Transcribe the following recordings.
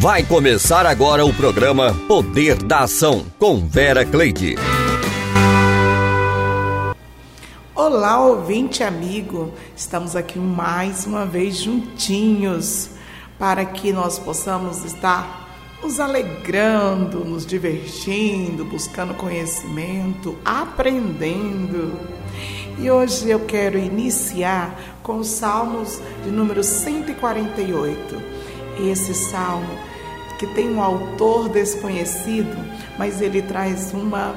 Vai começar agora o programa Poder da Ação com Vera Cleide. Olá, ouvinte amigo. Estamos aqui mais uma vez juntinhos para que nós possamos estar nos alegrando, nos divertindo, buscando conhecimento, aprendendo. E hoje eu quero iniciar com os Salmos de número 148. Esse salmo que tem um autor desconhecido, mas ele traz uma,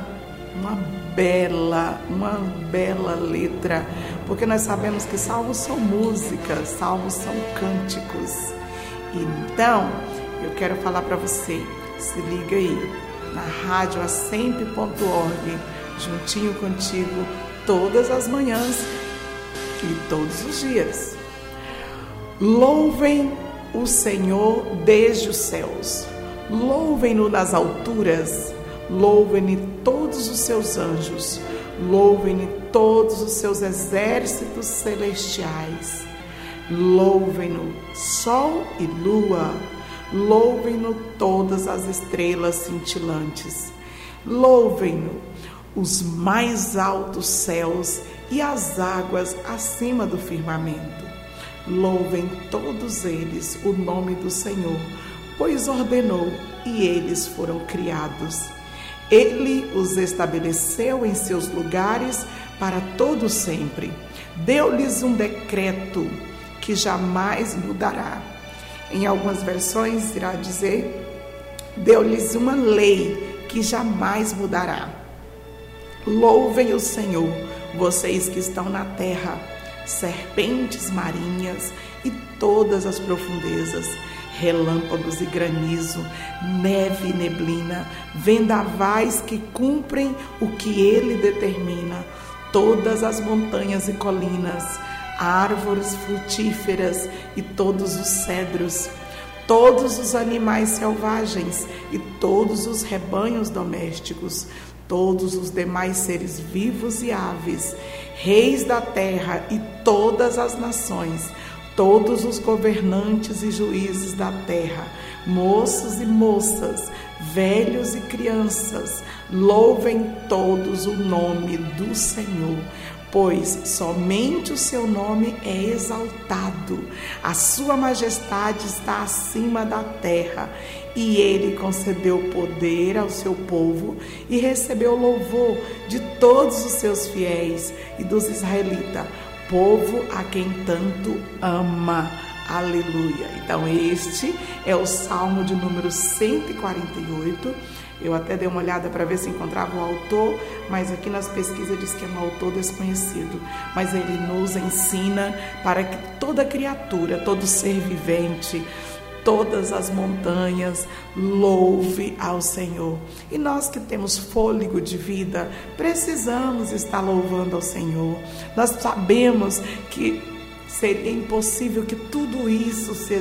uma bela, uma bela letra, porque nós sabemos que salmos são músicas, salmos são cânticos. Então, eu quero falar para você, se liga aí, na rádio juntinho contigo, todas as manhãs e todos os dias. Louvem o Senhor desde os céus. Louvem-no nas alturas, louvem-no todos os seus anjos, louvem-no todos os seus exércitos celestiais. Louvem-no sol e lua, louvem-no todas as estrelas cintilantes. Louvem-no os mais altos céus e as águas acima do firmamento Louvem todos eles o nome do Senhor, pois ordenou e eles foram criados. Ele os estabeleceu em seus lugares para todo sempre. Deu-lhes um decreto que jamais mudará. Em algumas versões irá dizer: deu-lhes uma lei que jamais mudará. Louvem o Senhor, vocês que estão na terra serpentes marinhas e todas as profundezas, relâmpagos e granizo, neve e neblina, vendavais que cumprem o que ele determina, todas as montanhas e colinas, árvores frutíferas e todos os cedros, todos os animais selvagens e todos os rebanhos domésticos, todos os demais seres vivos e aves, reis da terra e todas as nações, todos os governantes e juízes da terra, moços e moças, velhos e crianças, louvem todos o nome do Senhor pois somente o seu nome é exaltado, a sua majestade está acima da terra, e ele concedeu poder ao seu povo e recebeu louvor de todos os seus fiéis e dos israelitas, povo a quem tanto ama. Aleluia. Então, este é o Salmo de número 148 eu até dei uma olhada para ver se encontrava o autor, mas aqui nas pesquisas diz que é um autor desconhecido. Mas ele nos ensina para que toda criatura, todo ser vivente, todas as montanhas louve ao Senhor. E nós que temos fôlego de vida, precisamos estar louvando ao Senhor. Nós sabemos que Seria impossível que tudo isso se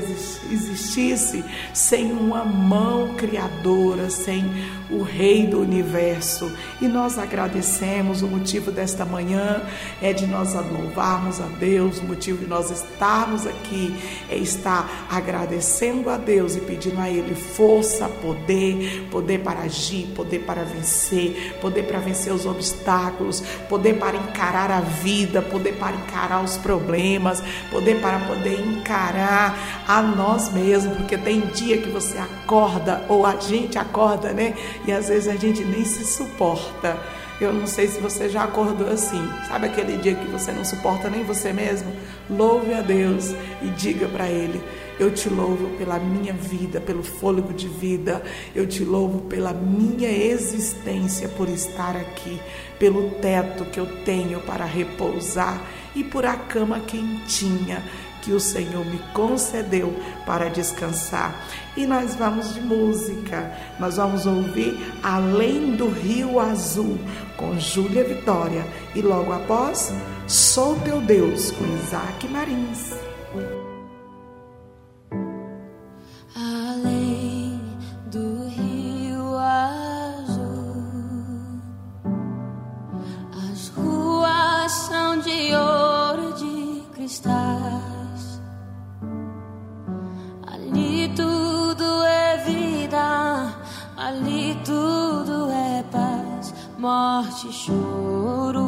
existisse sem uma mão criadora, sem o Rei do universo. E nós agradecemos. O motivo desta manhã é de nós louvarmos a Deus. O motivo de nós estarmos aqui é estar agradecendo a Deus e pedindo a Ele força, poder, poder para agir, poder para vencer, poder para vencer os obstáculos, poder para encarar a vida, poder para encarar os problemas poder para poder encarar a nós mesmos, porque tem dia que você acorda ou a gente acorda, né? E às vezes a gente nem se suporta. Eu não sei se você já acordou assim. Sabe aquele dia que você não suporta nem você mesmo? Louve a Deus e diga para Ele: Eu te louvo pela minha vida, pelo fôlego de vida. Eu te louvo pela minha existência, por estar aqui, pelo teto que eu tenho para repousar e por a cama quentinha que o Senhor me concedeu para descansar. E nós vamos de música. Nós vamos ouvir Além do Rio Azul com Júlia Vitória e logo após Sou teu Deus com Isaac Marins. Ali tudo é paz, morte e choro.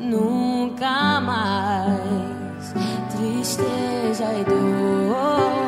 Nunca mais tristeza e dor.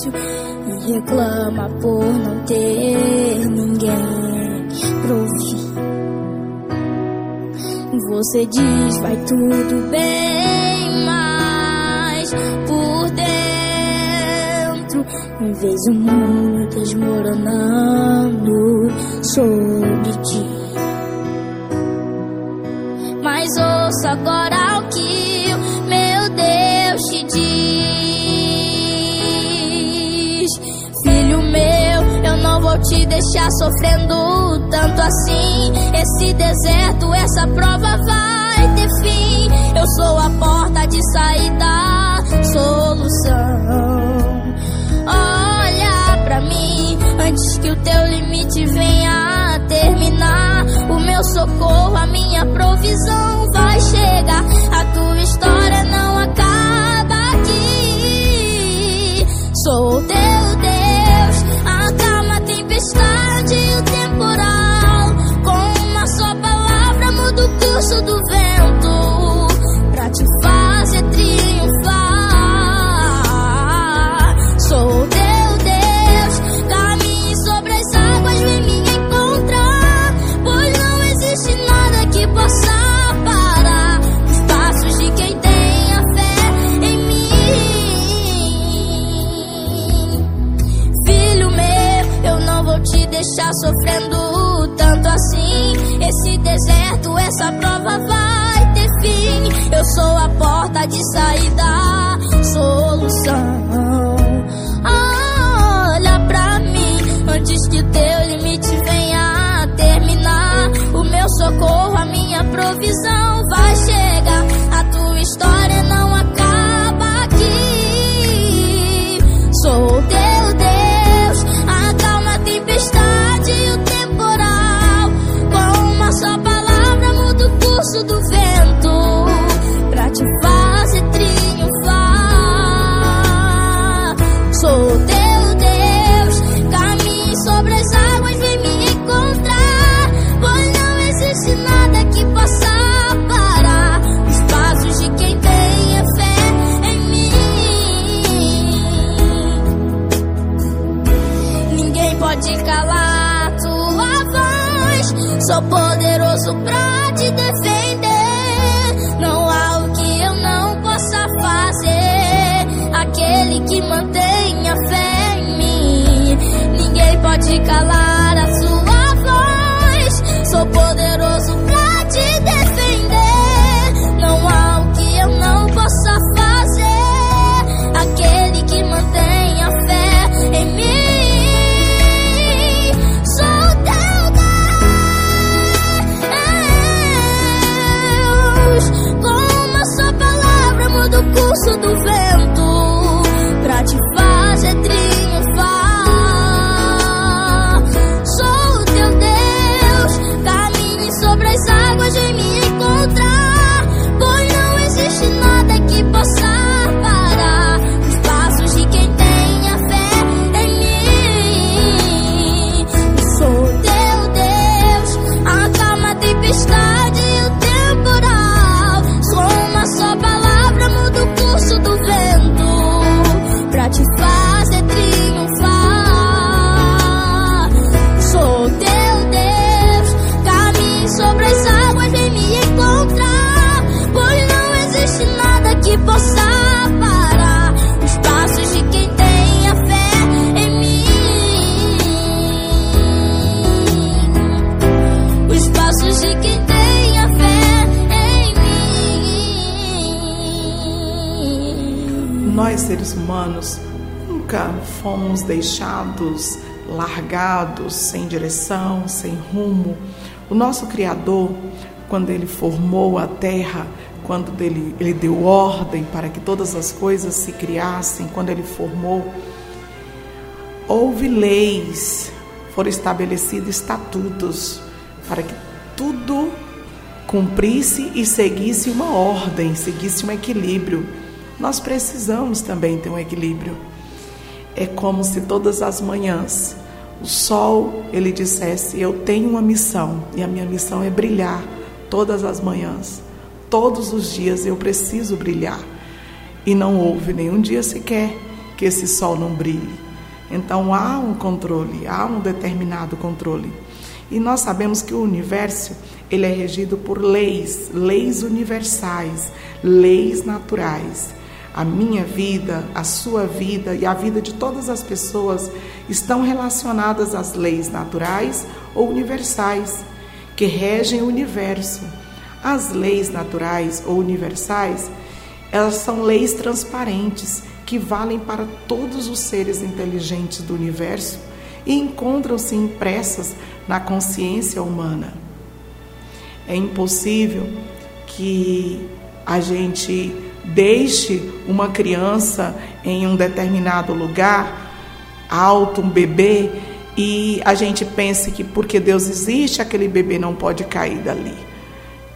silêncio e reclama por não ter ninguém pra ouvir. Você diz vai tudo bem, mas por dentro em vez o mundo desmoronando sobre ti. Mas ouça agora o que vou te deixar sofrendo tanto assim. Esse deserto, essa prova vai ter fim. Eu sou a porta de saída, solução. Olha pra mim antes que o teu limite venha a terminar. O meu socorro, a minha provisão vai chegar. A tua história não acaba aqui. Sou teu palavra muda o curso do vento de saída, fomos deixados largados, sem direção, sem rumo. O nosso Criador, quando ele formou a terra, quando ele, ele deu ordem para que todas as coisas se criassem, quando ele formou, houve leis, foram estabelecidos estatutos para que tudo cumprisse e seguisse uma ordem, seguisse um equilíbrio. Nós precisamos também ter um equilíbrio. É como se todas as manhãs o sol ele dissesse: Eu tenho uma missão e a minha missão é brilhar todas as manhãs. Todos os dias eu preciso brilhar. E não houve nenhum dia sequer que esse sol não brilhe. Então há um controle, há um determinado controle. E nós sabemos que o universo ele é regido por leis, leis universais, leis naturais. A minha vida, a sua vida e a vida de todas as pessoas estão relacionadas às leis naturais ou universais que regem o universo. As leis naturais ou universais, elas são leis transparentes que valem para todos os seres inteligentes do universo e encontram-se impressas na consciência humana. É impossível que a gente deixe uma criança em um determinado lugar, alto, um bebê, e a gente pense que porque Deus existe, aquele bebê não pode cair dali.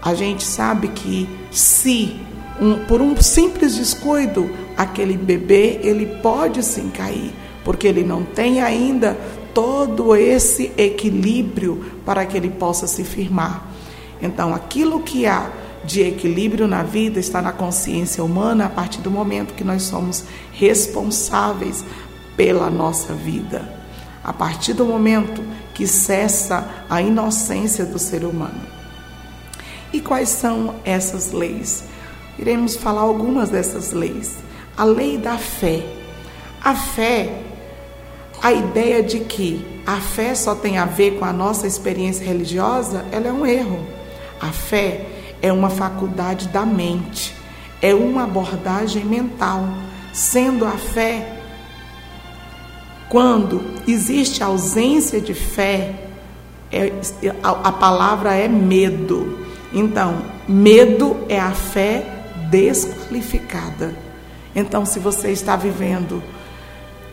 A gente sabe que se um, por um simples descuido, aquele bebê ele pode sim cair, porque ele não tem ainda todo esse equilíbrio para que ele possa se firmar. Então, aquilo que há de equilíbrio na vida está na consciência humana a partir do momento que nós somos responsáveis pela nossa vida. A partir do momento que cessa a inocência do ser humano. E quais são essas leis? Iremos falar algumas dessas leis. A lei da fé. A fé, a ideia de que a fé só tem a ver com a nossa experiência religiosa, ela é um erro. A fé é uma faculdade da mente, é uma abordagem mental, sendo a fé quando existe ausência de fé, é, a, a palavra é medo. Então, medo é a fé desqualificada. Então, se você está vivendo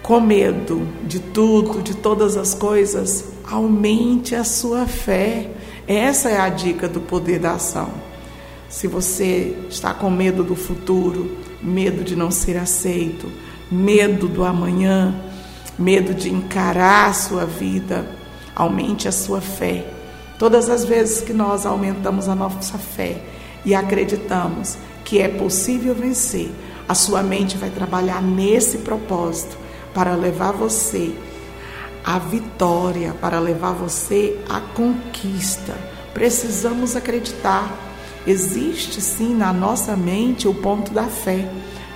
com medo de tudo, de todas as coisas, aumente a sua fé. Essa é a dica do poder da ação. Se você está com medo do futuro, medo de não ser aceito, medo do amanhã, medo de encarar a sua vida, aumente a sua fé. Todas as vezes que nós aumentamos a nossa fé e acreditamos que é possível vencer, a sua mente vai trabalhar nesse propósito para levar você à vitória, para levar você à conquista. Precisamos acreditar. Existe sim na nossa mente o ponto da fé.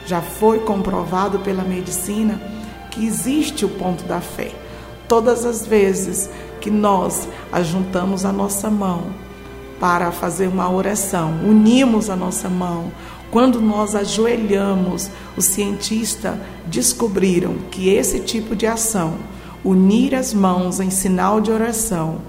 Já foi comprovado pela medicina que existe o ponto da fé. Todas as vezes que nós ajuntamos a nossa mão para fazer uma oração. Unimos a nossa mão. Quando nós ajoelhamos, os cientistas descobriram que esse tipo de ação, unir as mãos em sinal de oração,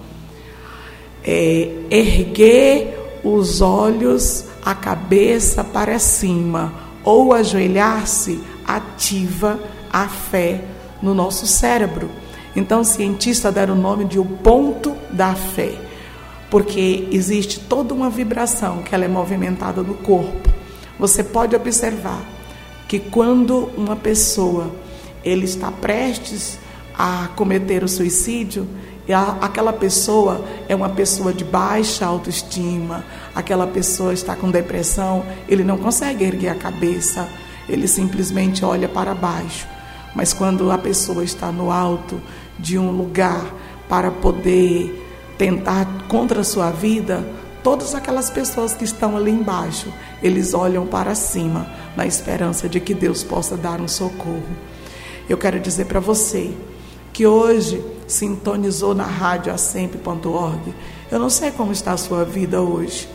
é, erguer os olhos, a cabeça para cima ou ajoelhar-se, ativa a fé no nosso cérebro. Então, cientistas deram o nome de o ponto da fé porque existe toda uma vibração que ela é movimentada no corpo. Você pode observar que quando uma pessoa ele está prestes a cometer o suicídio, aquela pessoa é uma pessoa de baixa autoestima, aquela pessoa está com depressão, ele não consegue erguer a cabeça, ele simplesmente olha para baixo. Mas quando a pessoa está no alto de um lugar para poder tentar contra a sua vida, todas aquelas pessoas que estão ali embaixo, eles olham para cima na esperança de que Deus possa dar um socorro. Eu quero dizer para você que hoje sintonizou na rádio assempre.org. Eu não sei como está a sua vida hoje.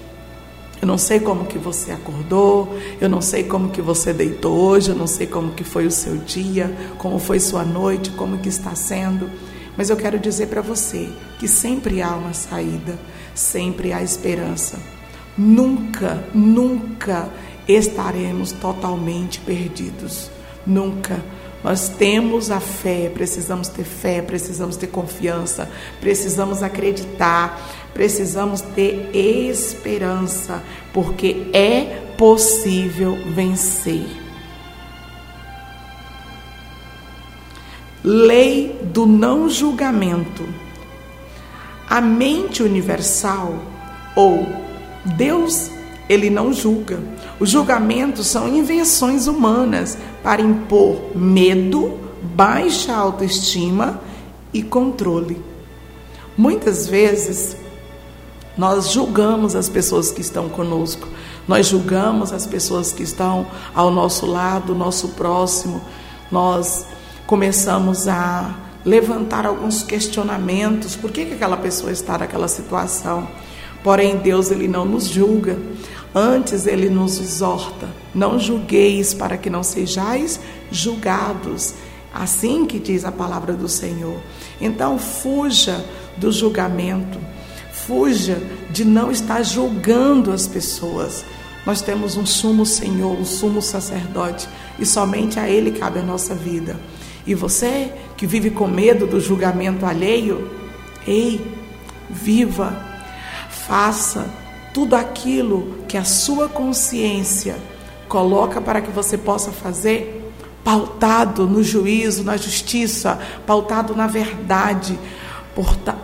Eu não sei como que você acordou, eu não sei como que você deitou hoje, eu não sei como que foi o seu dia, como foi sua noite, como que está sendo. Mas eu quero dizer para você que sempre há uma saída, sempre há esperança. Nunca, nunca estaremos totalmente perdidos. Nunca. Nós temos a fé, precisamos ter fé, precisamos ter confiança, precisamos acreditar, precisamos ter esperança, porque é possível vencer. Lei do não julgamento. A mente universal ou Deus, ele não julga. Os julgamentos são invenções humanas para impor medo, baixa autoestima e controle. Muitas vezes nós julgamos as pessoas que estão conosco, nós julgamos as pessoas que estão ao nosso lado, nosso próximo, nós começamos a levantar alguns questionamentos, por que, que aquela pessoa está naquela situação? Porém, Deus ele não nos julga, antes ele nos exorta: não julgueis para que não sejais julgados. Assim que diz a palavra do Senhor. Então, fuja do julgamento, fuja de não estar julgando as pessoas. Nós temos um sumo Senhor, um sumo sacerdote, e somente a Ele cabe a nossa vida. E você que vive com medo do julgamento alheio, ei, viva, faça tudo aquilo que a sua consciência coloca para que você possa fazer, pautado no juízo, na justiça, pautado na verdade,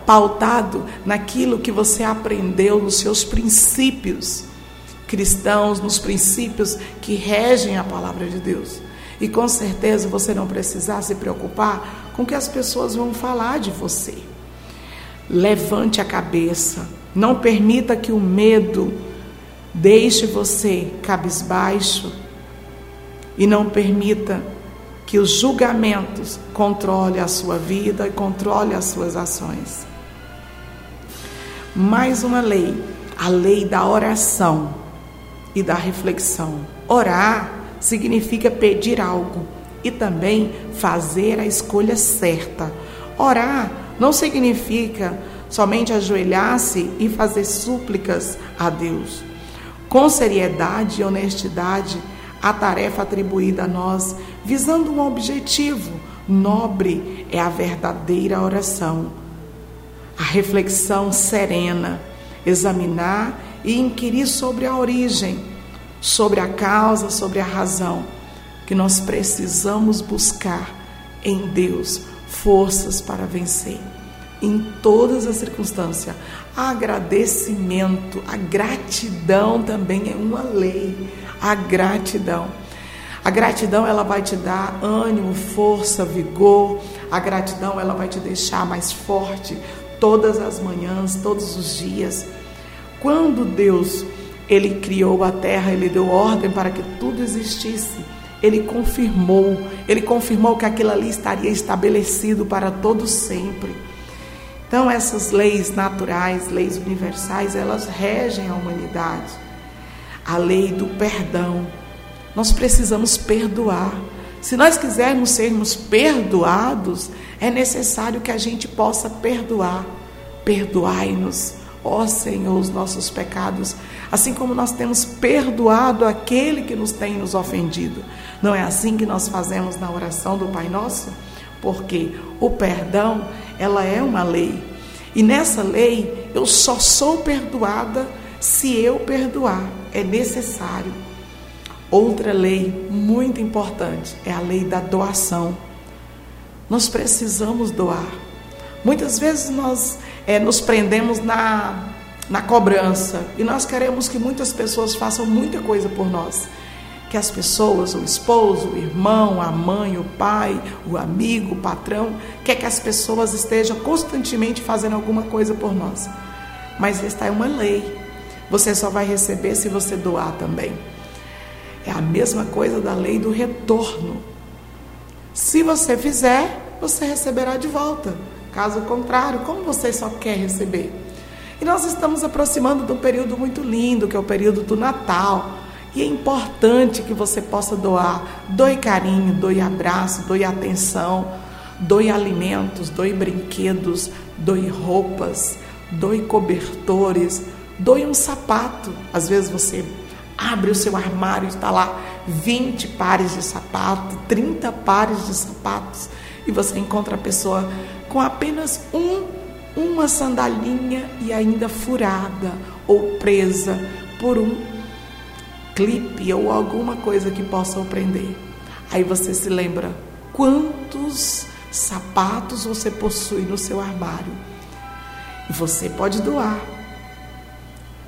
pautado naquilo que você aprendeu, nos seus princípios cristãos, nos princípios que regem a palavra de Deus. E com certeza você não precisar se preocupar com o que as pessoas vão falar de você. Levante a cabeça, não permita que o medo deixe você cabisbaixo e não permita que os julgamentos controle a sua vida e controle as suas ações. Mais uma lei, a lei da oração e da reflexão. Orar significa pedir algo e também fazer a escolha certa. Orar não significa somente ajoelhar-se e fazer súplicas a Deus. Com seriedade e honestidade, a tarefa atribuída a nós, visando um objetivo nobre, é a verdadeira oração. A reflexão serena, examinar e inquirir sobre a origem, sobre a causa, sobre a razão, que nós precisamos buscar em Deus forças para vencer. Em todas as circunstâncias, agradecimento, a gratidão também é uma lei. A gratidão. A gratidão ela vai te dar ânimo, força, vigor. A gratidão ela vai te deixar mais forte todas as manhãs, todos os dias. Quando Deus ele criou a terra, ele deu ordem para que tudo existisse. Ele confirmou, ele confirmou que aquilo ali estaria estabelecido para todos sempre. Então essas leis naturais, leis universais, elas regem a humanidade. A lei do perdão. Nós precisamos perdoar. Se nós quisermos sermos perdoados, é necessário que a gente possa perdoar. Perdoai-nos ó Senhor, os nossos pecados, assim como nós temos perdoado aquele que nos tem nos ofendido. Não é assim que nós fazemos na oração do Pai Nosso? Porque o perdão, ela é uma lei. E nessa lei, eu só sou perdoada se eu perdoar. É necessário. Outra lei muito importante é a lei da doação. Nós precisamos doar. Muitas vezes nós é, nos prendemos na, na cobrança e nós queremos que muitas pessoas façam muita coisa por nós. Que as pessoas, o esposo, o irmão, a mãe, o pai, o amigo, o patrão, quer que as pessoas estejam constantemente fazendo alguma coisa por nós. Mas esta é uma lei. Você só vai receber se você doar também. É a mesma coisa da lei do retorno. Se você fizer, você receberá de volta. Caso contrário, como você só quer receber? E nós estamos aproximando de um período muito lindo, que é o período do Natal. E é importante que você possa doar. Doe carinho, doe abraço, doe atenção, doe alimentos, doe brinquedos, doe roupas, doe cobertores, doe um sapato. Às vezes você abre o seu armário e está lá 20 pares de sapato, 30 pares de sapatos, e você encontra a pessoa com apenas um, uma sandalinha e ainda furada ou presa por um clipe ou alguma coisa que possa prender. Aí você se lembra quantos sapatos você possui no seu armário. Você pode doar.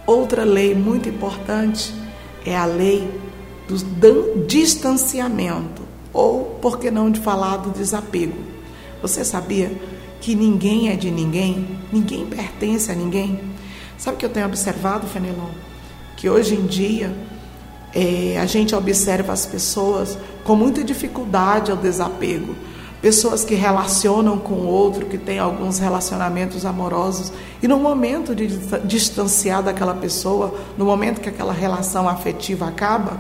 Outra lei muito importante é a lei do distanciamento, ou, por que não de falar, do desapego. Você sabia que ninguém é de ninguém, ninguém pertence a ninguém. Sabe o que eu tenho observado, Fenelon? Que hoje em dia é, a gente observa as pessoas com muita dificuldade ao desapego. Pessoas que relacionam com o outro, que têm alguns relacionamentos amorosos, e no momento de distanciar daquela pessoa, no momento que aquela relação afetiva acaba,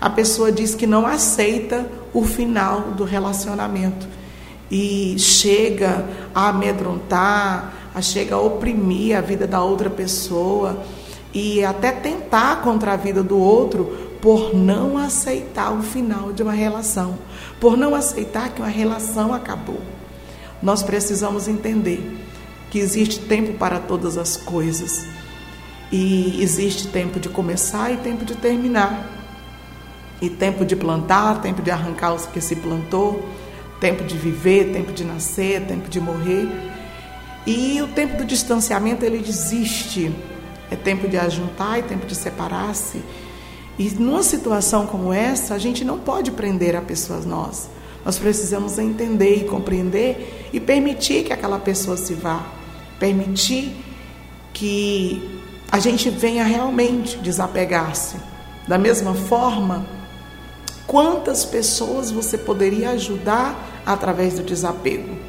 a pessoa diz que não aceita o final do relacionamento. E chega a amedrontar, a chega a oprimir a vida da outra pessoa e até tentar contra a vida do outro por não aceitar o final de uma relação, por não aceitar que uma relação acabou. Nós precisamos entender que existe tempo para todas as coisas e existe tempo de começar e tempo de terminar. E tempo de plantar, tempo de arrancar o que se plantou, tempo de viver, tempo de nascer, tempo de morrer. E o tempo do distanciamento ele existe. É tempo de ajuntar e tempo de separar-se. E numa situação como essa, a gente não pode prender a pessoas nós. Nós precisamos entender e compreender e permitir que aquela pessoa se vá. Permitir que a gente venha realmente desapegar-se. Da mesma forma, quantas pessoas você poderia ajudar através do desapego?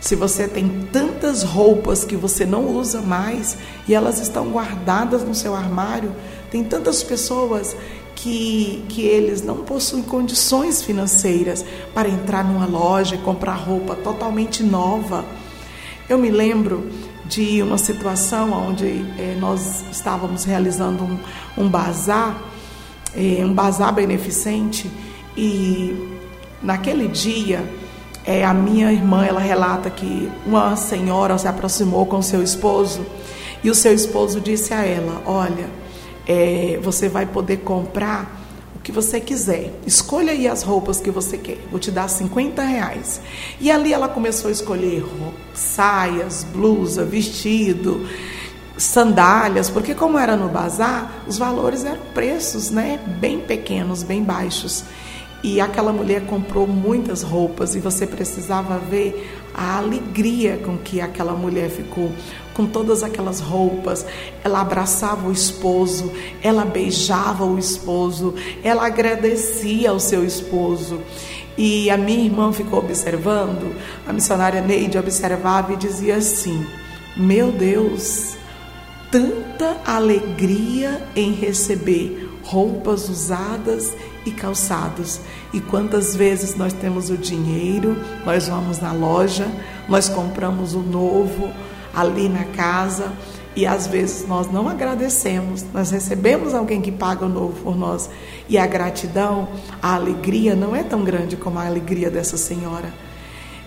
Se você tem tantas roupas que você não usa mais e elas estão guardadas no seu armário, tem tantas pessoas que, que eles não possuem condições financeiras para entrar numa loja e comprar roupa totalmente nova. Eu me lembro de uma situação onde é, nós estávamos realizando um, um bazar, é, um bazar beneficente, e naquele dia é, a minha irmã, ela relata que uma senhora se aproximou com seu esposo e o seu esposo disse a ela: Olha, é, você vai poder comprar o que você quiser. Escolha aí as roupas que você quer. Vou te dar 50 reais. E ali ela começou a escolher saias, blusa, vestido, sandálias, porque como era no bazar, os valores eram preços, né, bem pequenos, bem baixos. E aquela mulher comprou muitas roupas e você precisava ver a alegria com que aquela mulher ficou com todas aquelas roupas. Ela abraçava o esposo, ela beijava o esposo, ela agradecia ao seu esposo. E a minha irmã ficou observando, a missionária Neide observava e dizia assim: Meu Deus, tanta alegria em receber roupas usadas e calçados. E quantas vezes nós temos o dinheiro, nós vamos na loja, nós compramos o novo ali na casa e às vezes nós não agradecemos, nós recebemos alguém que paga o novo por nós e a gratidão, a alegria não é tão grande como a alegria dessa senhora.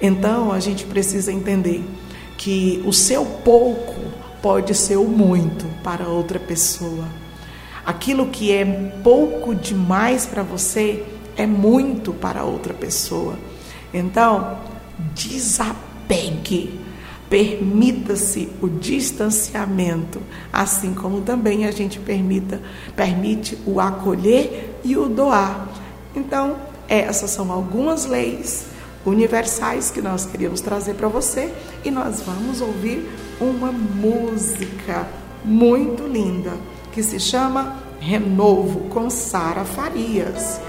Então a gente precisa entender que o seu pouco pode ser o muito para outra pessoa. Aquilo que é pouco demais para você é muito para outra pessoa. Então, desapegue. Permita-se o distanciamento, assim como também a gente permita, permite o acolher e o doar. Então, essas são algumas leis universais que nós queríamos trazer para você e nós vamos ouvir uma música muito linda que se chama Renovo com Sara Farias.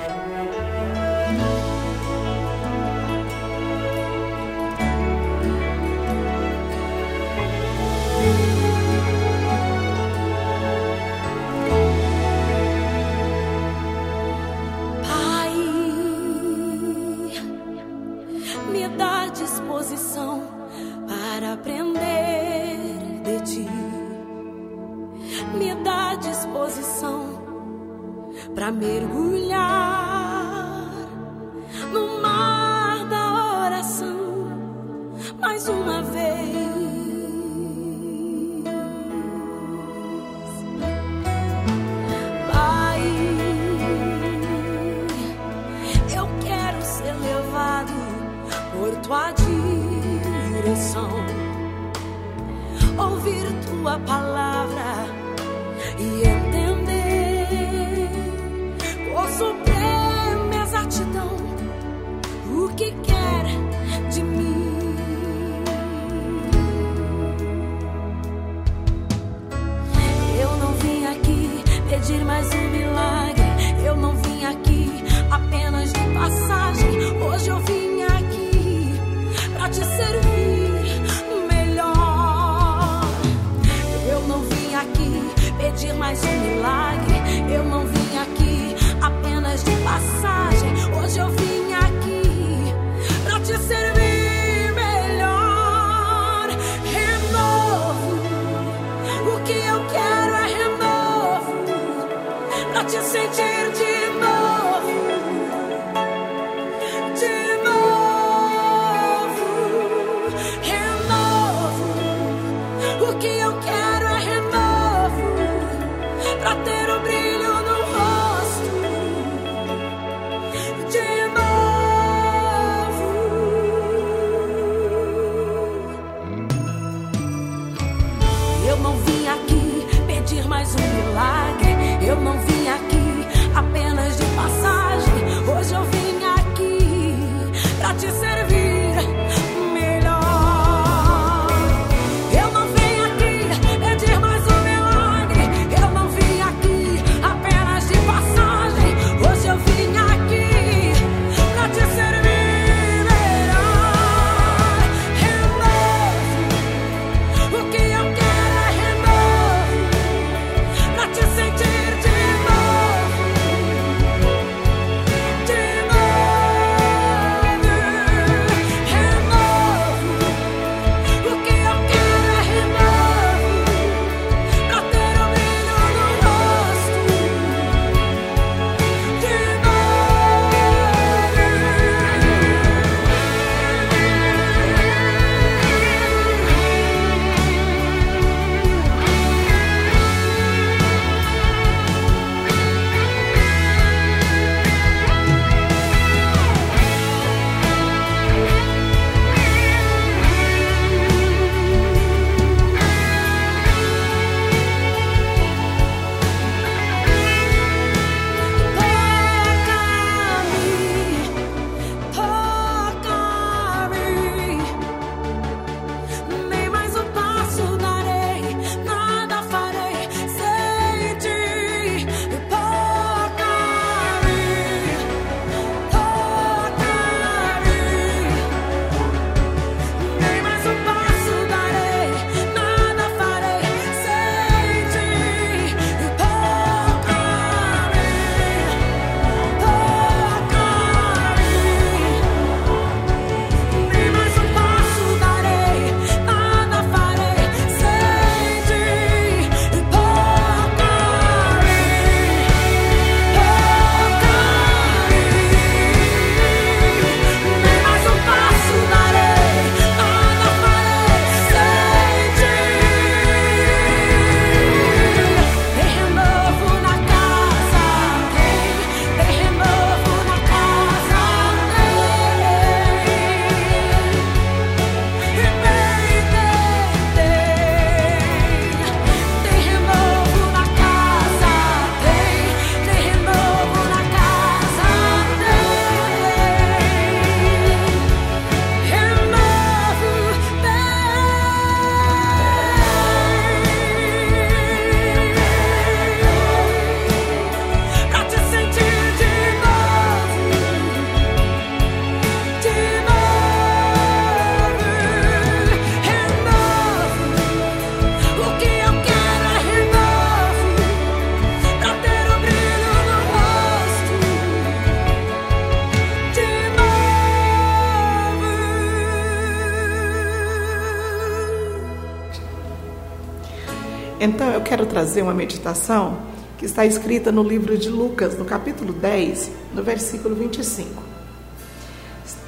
Então eu quero trazer uma meditação que está escrita no livro de Lucas, no capítulo 10, no versículo 25.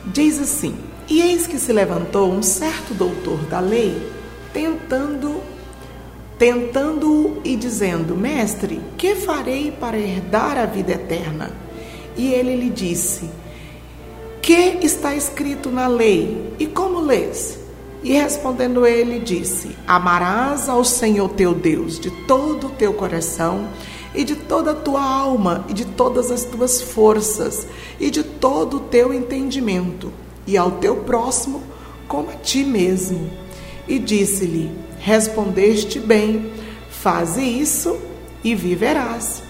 Diz assim: E eis que se levantou um certo doutor da lei, tentando tentando-o e dizendo: Mestre, que farei para herdar a vida eterna? E ele lhe disse: Que está escrito na lei? E como lês? E respondendo ele, disse: Amarás ao Senhor teu Deus de todo o teu coração, e de toda a tua alma, e de todas as tuas forças, e de todo o teu entendimento, e ao teu próximo como a ti mesmo. E disse-lhe: Respondeste bem, faze isso e viverás.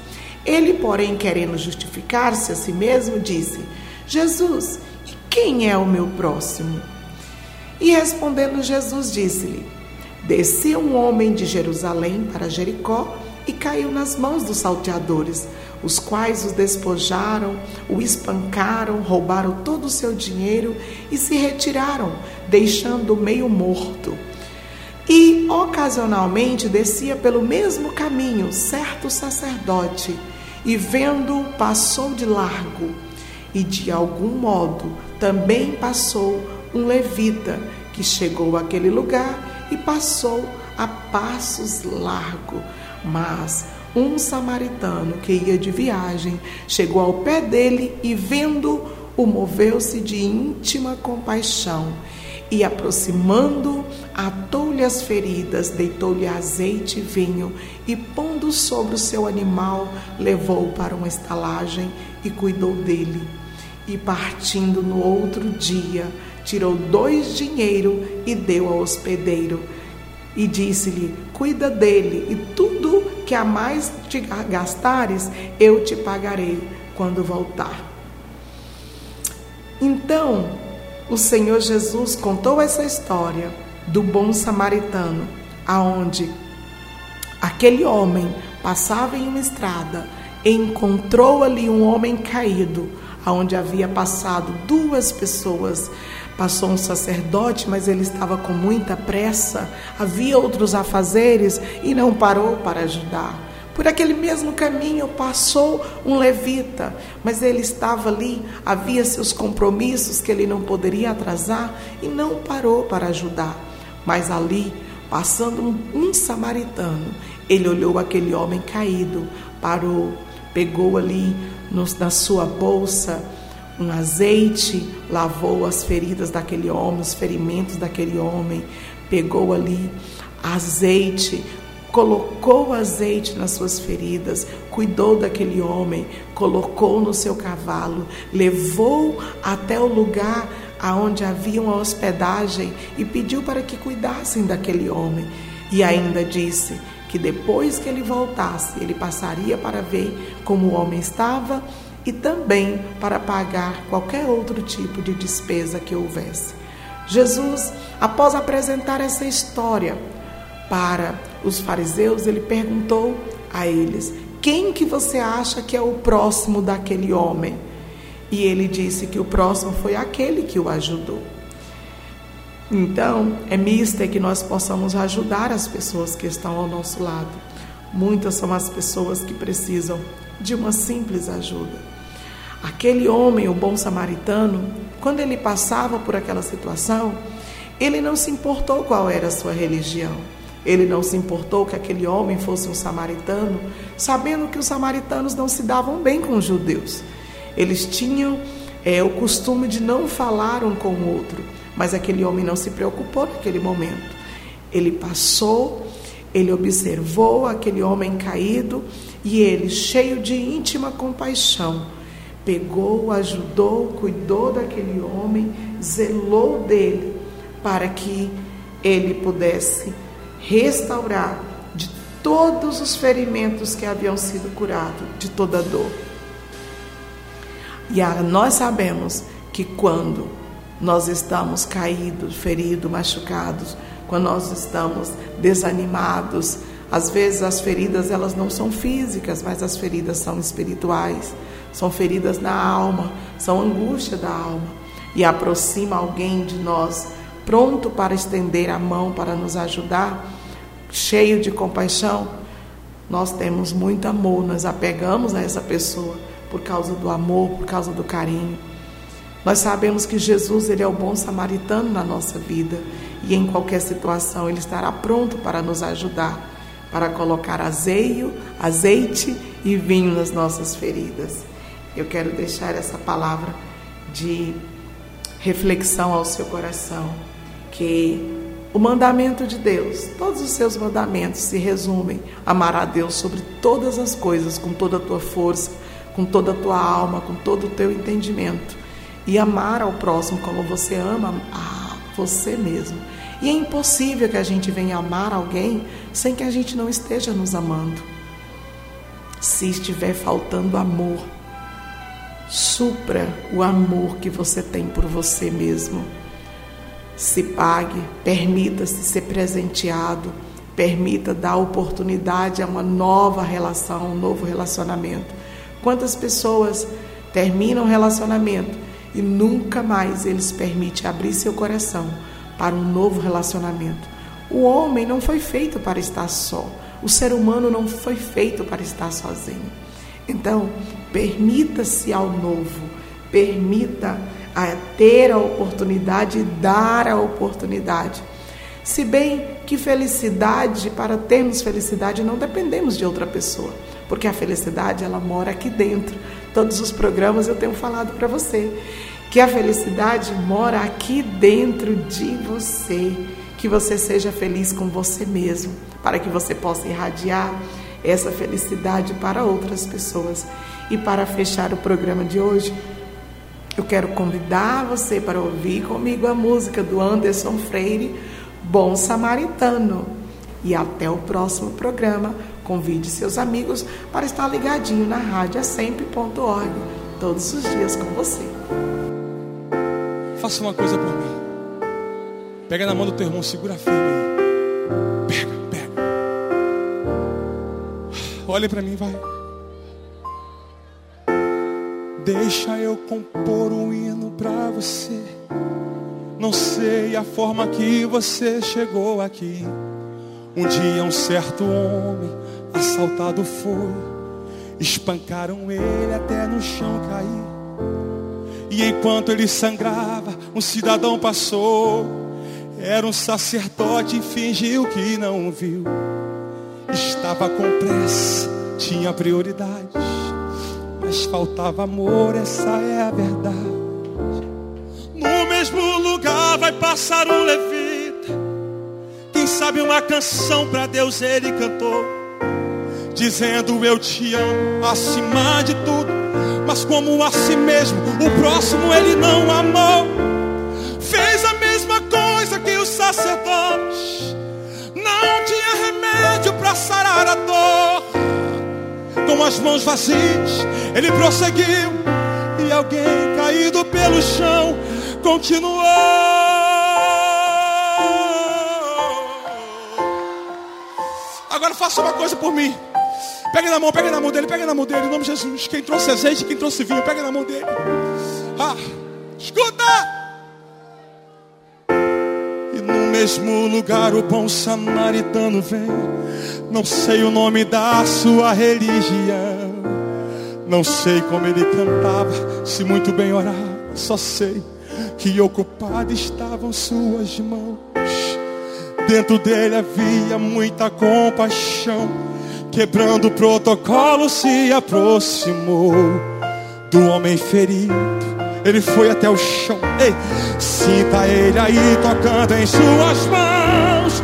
Ele, porém, querendo justificar-se a si mesmo, disse: Jesus, quem é o meu próximo? E respondendo Jesus, disse-lhe: Descia um homem de Jerusalém para Jericó e caiu nas mãos dos salteadores, os quais os despojaram, o espancaram, roubaram todo o seu dinheiro e se retiraram, deixando-o meio morto. E ocasionalmente descia pelo mesmo caminho certo sacerdote, e vendo-o passou de largo. E de algum modo também passou um levita que chegou àquele lugar e passou a passos largo. Mas um samaritano que ia de viagem chegou ao pé dele e, vendo-o, moveu-se de íntima compaixão e, aproximando, atou-lhe as feridas, deitou-lhe azeite e vinho e, pondo sobre o seu animal, levou-o para uma estalagem e cuidou dele. E partindo no outro dia, tirou dois dinheiro e deu ao hospedeiro. E disse-lhe: Cuida dele, e tudo que a mais te gastares, eu te pagarei quando voltar. Então, o Senhor Jesus contou essa história do bom samaritano, aonde aquele homem passava em uma estrada, encontrou ali um homem caído, aonde havia passado duas pessoas. Passou um sacerdote, mas ele estava com muita pressa, havia outros afazeres e não parou para ajudar. Por aquele mesmo caminho passou um levita, mas ele estava ali, havia seus compromissos que ele não poderia atrasar e não parou para ajudar. Mas ali, passando um, samaritano, ele olhou aquele homem caído, parou, pegou ali no, na sua bolsa um azeite, lavou as feridas daquele homem, os ferimentos daquele homem, pegou ali azeite, colocou azeite nas suas feridas, cuidou daquele homem, colocou no seu cavalo, levou até o lugar aonde havia uma hospedagem e pediu para que cuidassem daquele homem. E ainda disse que depois que ele voltasse, ele passaria para ver como o homem estava e também para pagar qualquer outro tipo de despesa que houvesse. Jesus, após apresentar essa história, para os fariseus, ele perguntou a eles: Quem que você acha que é o próximo daquele homem? E ele disse que o próximo foi aquele que o ajudou. Então, é mister que nós possamos ajudar as pessoas que estão ao nosso lado. Muitas são as pessoas que precisam de uma simples ajuda. Aquele homem, o bom samaritano, quando ele passava por aquela situação, ele não se importou qual era a sua religião. Ele não se importou que aquele homem fosse um samaritano, sabendo que os samaritanos não se davam bem com os judeus. Eles tinham é, o costume de não falar um com o outro, mas aquele homem não se preocupou naquele momento. Ele passou, ele observou aquele homem caído e ele, cheio de íntima compaixão, pegou, ajudou, cuidou daquele homem, zelou dele para que ele pudesse restaurar de todos os ferimentos que haviam sido curados, de toda dor. E nós sabemos que quando nós estamos caídos, feridos, machucados, quando nós estamos desanimados, às vezes as feridas elas não são físicas, mas as feridas são espirituais, são feridas na alma, são angústia da alma e aproxima alguém de nós pronto para estender a mão para nos ajudar, cheio de compaixão, nós temos muito amor, nós apegamos a essa pessoa por causa do amor, por causa do carinho. Nós sabemos que Jesus ele é o bom samaritano na nossa vida e em qualquer situação ele estará pronto para nos ajudar, para colocar azeio, azeite e vinho nas nossas feridas. Eu quero deixar essa palavra de reflexão ao seu coração que o mandamento de Deus, todos os seus mandamentos se resumem: amar a Deus sobre todas as coisas, com toda a tua força, com toda a tua alma, com todo o teu entendimento, e amar ao próximo como você ama a você mesmo. E é impossível que a gente venha amar alguém sem que a gente não esteja nos amando. Se estiver faltando amor, supra o amor que você tem por você mesmo se pague, permita-se ser presenteado, Permita dar oportunidade a uma nova relação, um novo relacionamento. Quantas pessoas terminam o relacionamento e nunca mais eles permitem abrir seu coração para um novo relacionamento? O homem não foi feito para estar só. O ser humano não foi feito para estar sozinho. Então, permita-se ao novo, permita a ter a oportunidade e dar a oportunidade. Se bem que felicidade, para termos felicidade, não dependemos de outra pessoa, porque a felicidade ela mora aqui dentro. Todos os programas eu tenho falado para você que a felicidade mora aqui dentro de você, que você seja feliz com você mesmo, para que você possa irradiar essa felicidade para outras pessoas. E para fechar o programa de hoje, eu quero convidar você para ouvir comigo a música do Anderson Freire, Bom Samaritano. E até o próximo programa. Convide seus amigos para estar ligadinho na rádio sempre.org, todos os dias com você. Faça uma coisa por mim. Pega na mão do teu irmão, segura firme. Pega, Olha para mim, vai. Deixa eu compor um hino pra você. Não sei a forma que você chegou aqui. Um dia um certo homem assaltado foi. Espancaram ele até no chão cair. E enquanto ele sangrava, um cidadão passou. Era um sacerdote e fingiu que não viu. Estava com pressa, tinha prioridades. Mas faltava amor, essa é a verdade. No mesmo lugar vai passar um levita. Quem sabe uma canção para Deus ele cantou. Dizendo eu te amo acima de tudo. Mas como a si mesmo, o próximo ele não amou. Fez a mesma coisa que os sacerdotes. Para sarar a dor com as mãos vazias, ele prosseguiu. E alguém caído pelo chão continuou. Agora faça uma coisa por mim. Pega na mão, pega na mão dele, pega na mão dele, em nome de Jesus. Quem trouxe azeite, quem trouxe vinho, pega na mão dele. Ah, escuta! Mesmo lugar o bom samaritano vem. Não sei o nome da sua religião. Não sei como ele cantava, se muito bem orava. Só sei que ocupadas estavam suas mãos. Dentro dele havia muita compaixão. Quebrando o protocolo, se aproximou do homem ferido. Ele foi até o chão. Ei, sinta ele aí tocando em suas mãos.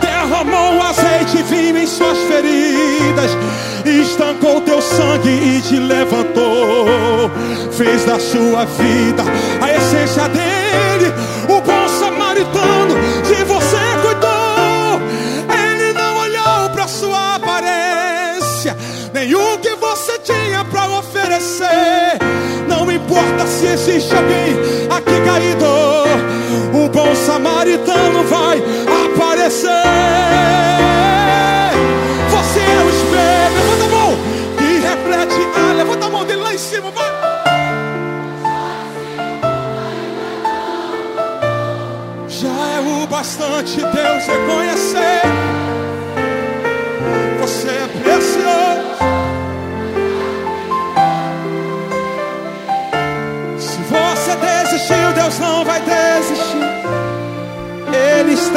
Derramou azeite e vinho em suas feridas. Estancou teu sangue e te levantou. Fez da sua vida a essência dele. Se existe alguém aqui caído, o bom samaritano vai aparecer. Você é o espelho, levanta a mão e reflete. Ah, levanta a mão dele lá em cima, vai. Já é o bastante Deus reconhecer.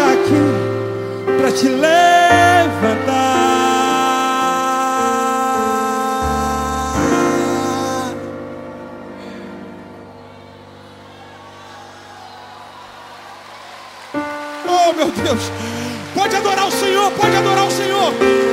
Está aqui para te levantar. Oh, meu Deus. Pode adorar o Senhor, pode adorar o Senhor.